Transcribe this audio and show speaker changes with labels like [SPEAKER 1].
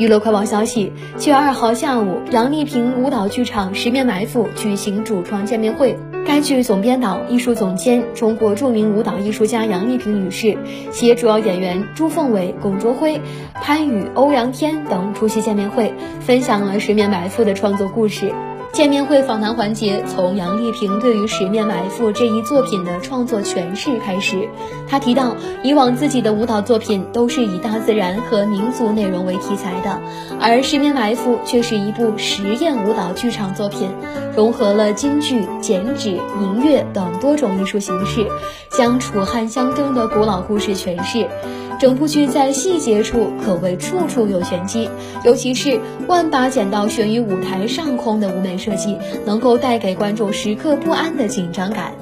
[SPEAKER 1] 娱乐快报消息：七月二号下午，杨丽萍舞蹈剧场《十面埋伏》举行主创见面会。该剧总编导、艺术总监、中国著名舞蹈艺术家杨丽萍女士携主要演员朱凤伟、龚卓辉、潘宇、欧阳天等出席见面会，分享了《十面埋伏》的创作故事。见面会访谈环节从杨丽萍对于《十面埋伏》这一作品的创作诠释开始。她提到，以往自己的舞蹈作品都是以大自然和民族内容为题材的，而《十面埋伏》却是一部实验舞蹈剧场作品，融合了京剧、剪纸、民乐等多种艺术形式，将楚汉相争的古老故事诠释。整部剧在细节处可谓处处有玄机，尤其是万把剪刀悬于舞台上空的舞美设计，能够带给观众时刻不安的紧张感。